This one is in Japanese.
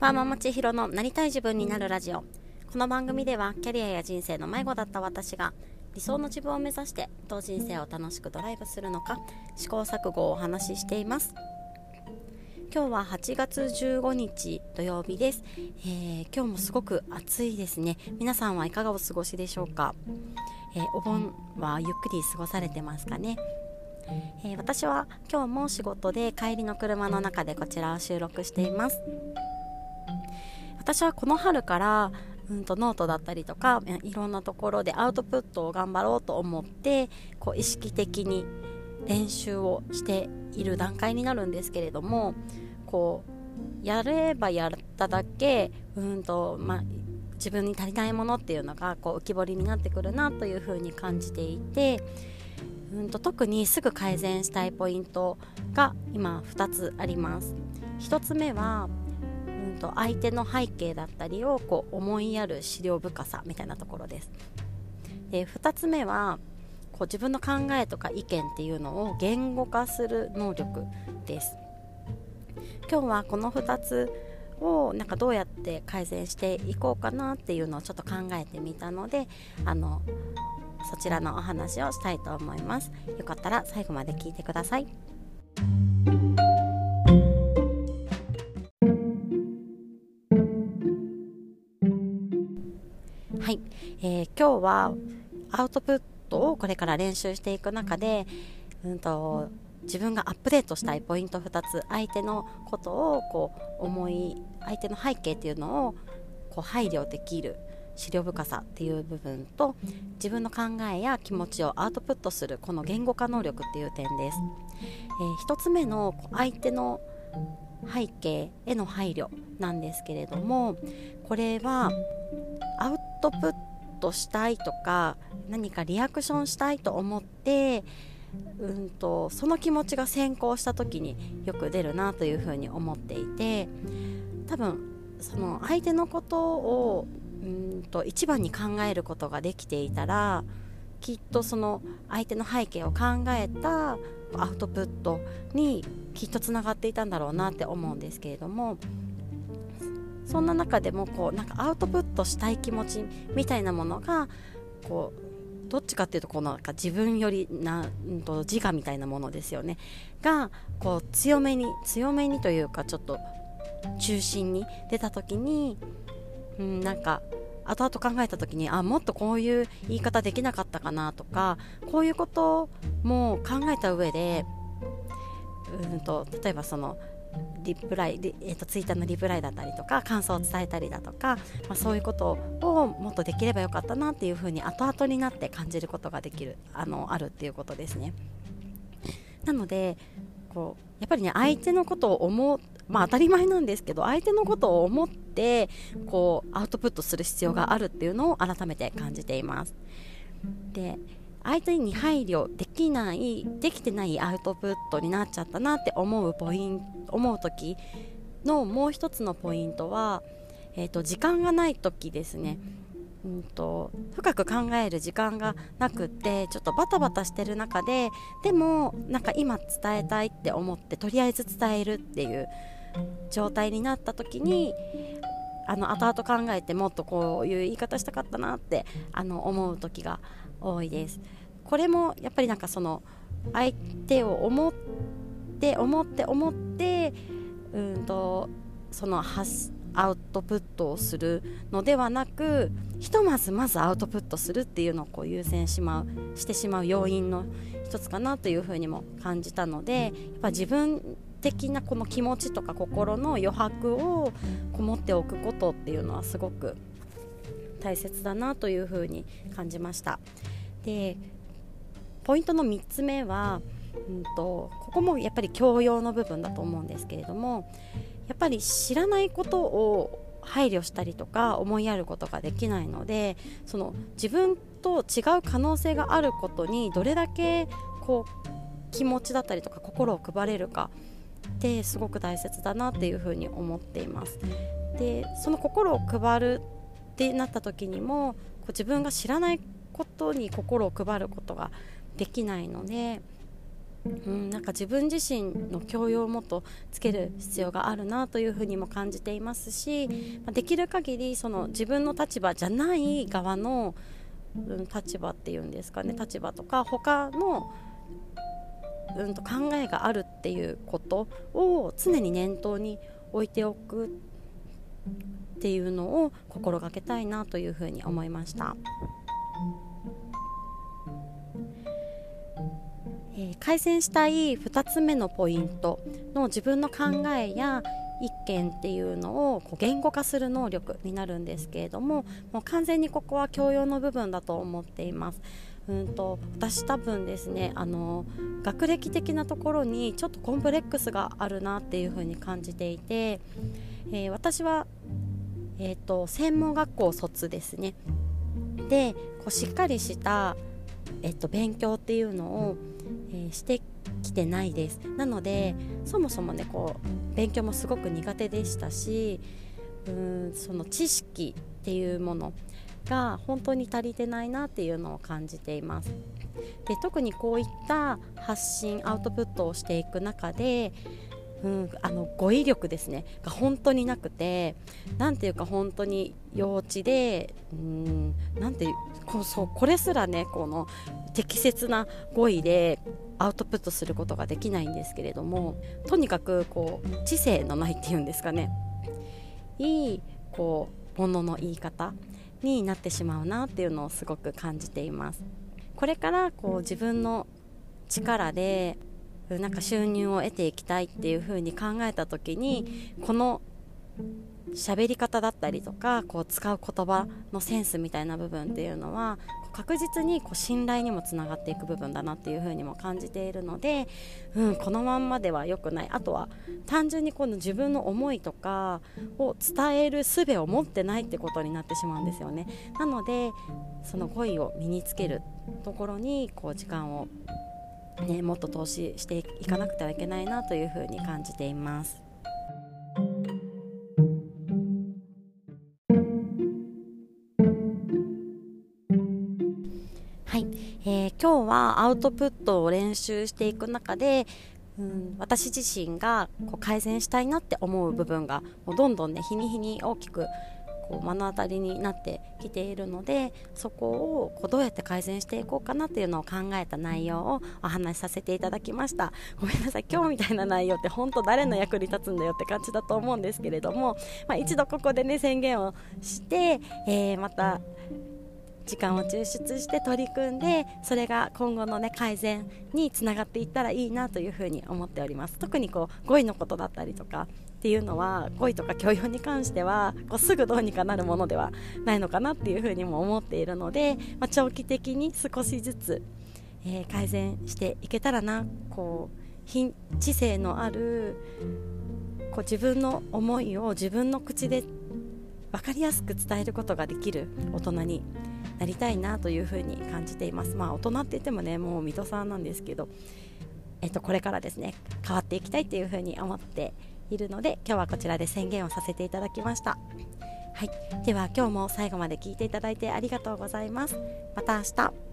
パーママ千尋のなりたい自分になるラジオ。この番組ではキャリアや人生の迷子だった私が理想の自分を目指してどう人生を楽しくドライブするのか試行錯誤をお話ししています。今日は8月15日土曜日です、えー、今日もすごく暑いですね。皆さんはいかがお過ごしでしょうか、えー、お盆はゆっくり過ごされてますかね？えー、私は今日も仕事で帰りの車の中でこちらを収録しています。私はこの春から、うんと、ノートだったりとかいろんなところでアウトプットを頑張ろうと思ってこう意識的に練習をしている段階になるんですけれどもこうやればやっただけ、うんとまあ自分に足りないものっていうのがこう浮き彫りになってくるなというふうに感じていて、うんと特にすぐ改善したいポイントが今2つあります。1つ目はと相手の背景だったりをこう思いやる資料深さみたいなところです。で2つ目はこう自分の考えとか意見っていうのを言語化する能力です。今日はこの2つをなんかどうやって改善していこうかなっていうのをちょっと考えてみたのであのそちらのお話をしたいと思います。よかったら最後まで聞いてください。はい、えー、今日はアウトプットをこれから練習していく中で、うんと、自分がアップデートしたいポイント2つ相手のことをこう思い相手の背景っていうのをこう配慮できる資料深さっていう部分と自分の考えや気持ちをアウトプットするこの言語化能力っていう点です、えー、1つ目の相手の背景への配慮なんですけれどもこれはトプットしたいとか何かリアクションしたいと思ってうんとその気持ちが先行した時によく出るなというふうに思っていて多分その相手のことをうんと一番に考えることができていたらきっとその相手の背景を考えたアウトプットにきっとつながっていたんだろうなって思うんですけれどもそんな中でもこうなんかアウトプットしたい気持ちみたいなものがこうどっちかっていうとこのなんか自分よりな、んと、自我みたいなものですよね。がこう強めに強めにというかちょっと中心に出た時に、うん、なんか後々考えた時にあもっとこういう言い方できなかったかなとかこういうことも考えた上でうんと例えばそのリプライ、えーと、ツイッターのリプライだったりとか感想を伝えたりだとか、まあ、そういうことをもっとできればよかったなっていうふうに後々になって感じることができるあのあるっていうことですね。なのでこうやっぱりね相手のことを思うまあ当たり前なんですけど相手のことを思ってこうアウトプットする必要があるっていうのを改めて感じています。で相手に配慮できないできてないアウトプットになっちゃったなって思うポイン思う時のもう一つのポイントは、えーと、時間がない時ですね。うんと、深く考える時間がなくってちょっとバタバタしてる中ででもなんか今伝えたいって思ってとりあえず伝えるっていう状態になった時にあの後々考えてもっとこういう言い方したかったなってあの思う時が多いです。これもやっぱりなんかその相手を思って思って思ってうんとそのアウトプットをするのではなくひとまずまずアウトプットするっていうのをこう優先しまうしてしまう要因の一つかなというふうにも感じたのでやっぱ自分的なこの気持ちとか心の余白をこもっておくことっていうのはすごく大切だなというふうに感じました。でポイントの3つ目は、うんと、ここもやっぱり教養の部分だと思うんですけれどもやっぱり知らないことを配慮したりとか思いやることができないのでその自分と違う可能性があることにどれだけこう気持ちだったりとか心を配れるかってすごく大切だなっていうふうに思っています。でその心を配るってなった時にもこう自分が知らないことに心を配ることができないのでうん、なんか自分自身の教養をもっとつける必要があるなというふうにも感じていますし、まできる限りその自分の立場じゃない側の、うん、立場っていうんですかね立場とか他の、うん、と考えがあるっていうことを常に念頭に置いておくっていうのを心がけたいなというふうに思いました。えー、改善したい2つ目のポイントの自分の考えや一見っていうのをこう言語化する能力になるんですけれどももう完全にここは教養の部分だと思っています。うんと私多分ですねあの学歴的なところにちょっとコンプレックスがあるなっていうふうに感じていて、えー、私は、えーと専門学校卒ですね。でこうしっかりした、えーと勉強っていうのをえー、してきてないです。なのでそもそもねこう勉強もすごく苦手でしたしうんその知識っていうものが本当に足りてないなっていうのを感じています。で特にこういった発信アウトプットをしていく中でうん、あの語彙力ですねが本当になくてなんていうか本当に幼稚でうんなんてこうそうこれすらねこの適切な語彙でアウトプットすることができないんですけれどもとにかくこう知性のないっていうんですかね。いいこうものの言い方になってしまうなっていうのをすごく感じています。これからこう自分の力でなんか収入を得ていきたいっていう風に考えた時にこの喋り方だったりとかこう使う言葉のセンスみたいな部分っていうのは確実にこう信頼にもつながっていく部分だなっていう風にも感じているので、うん、このまんまでは良くないあとは単純にこの自分の思いとかを伝える術を持ってないってことになってしまうんですよねなのでその語彙を身につけるところにこう時間をね、もっと投資していかなくてはいけないなというふうに感じています。はい、えー、今日はアウトプットを練習していく中でうん、私自身がこう改善したいなって思う部分がもうどんどんね日に日に大きくこう目の当たりになってきているのでそこをこうどうやって改善していこうかなっていうのを考えた内容をお話しさせていただきました。ごめんなさい。今日みたいな内容って本当誰の役に立つんだよって感じだと思うんですけれども、まあ、一度ここでね宣言をして、えー、また時間を抽出して取り組んでそれが今後の、ね、改善につながっていったらいいなというふうに思っております。特にこう語彙のことだったりとかっていうのは語彙とか教養に関してはこうすぐどうにかなるものではないのかなっていうふうにも思っているので、まあ、長期的に少しずつ、えー、改善していけたらなこう知性のあるこう自分の思いを自分の口で分かりやすく伝えることができる大人になりたいなというふうに感じています。まあ大人って言ってもねもう水戸さんなんですけど、えっと、これからですね変わっていきたいというふうに思っているので今日はこちらで宣言をさせていただきました。はい。では今日も最後まで聞いていただいてありがとうございます。また明日。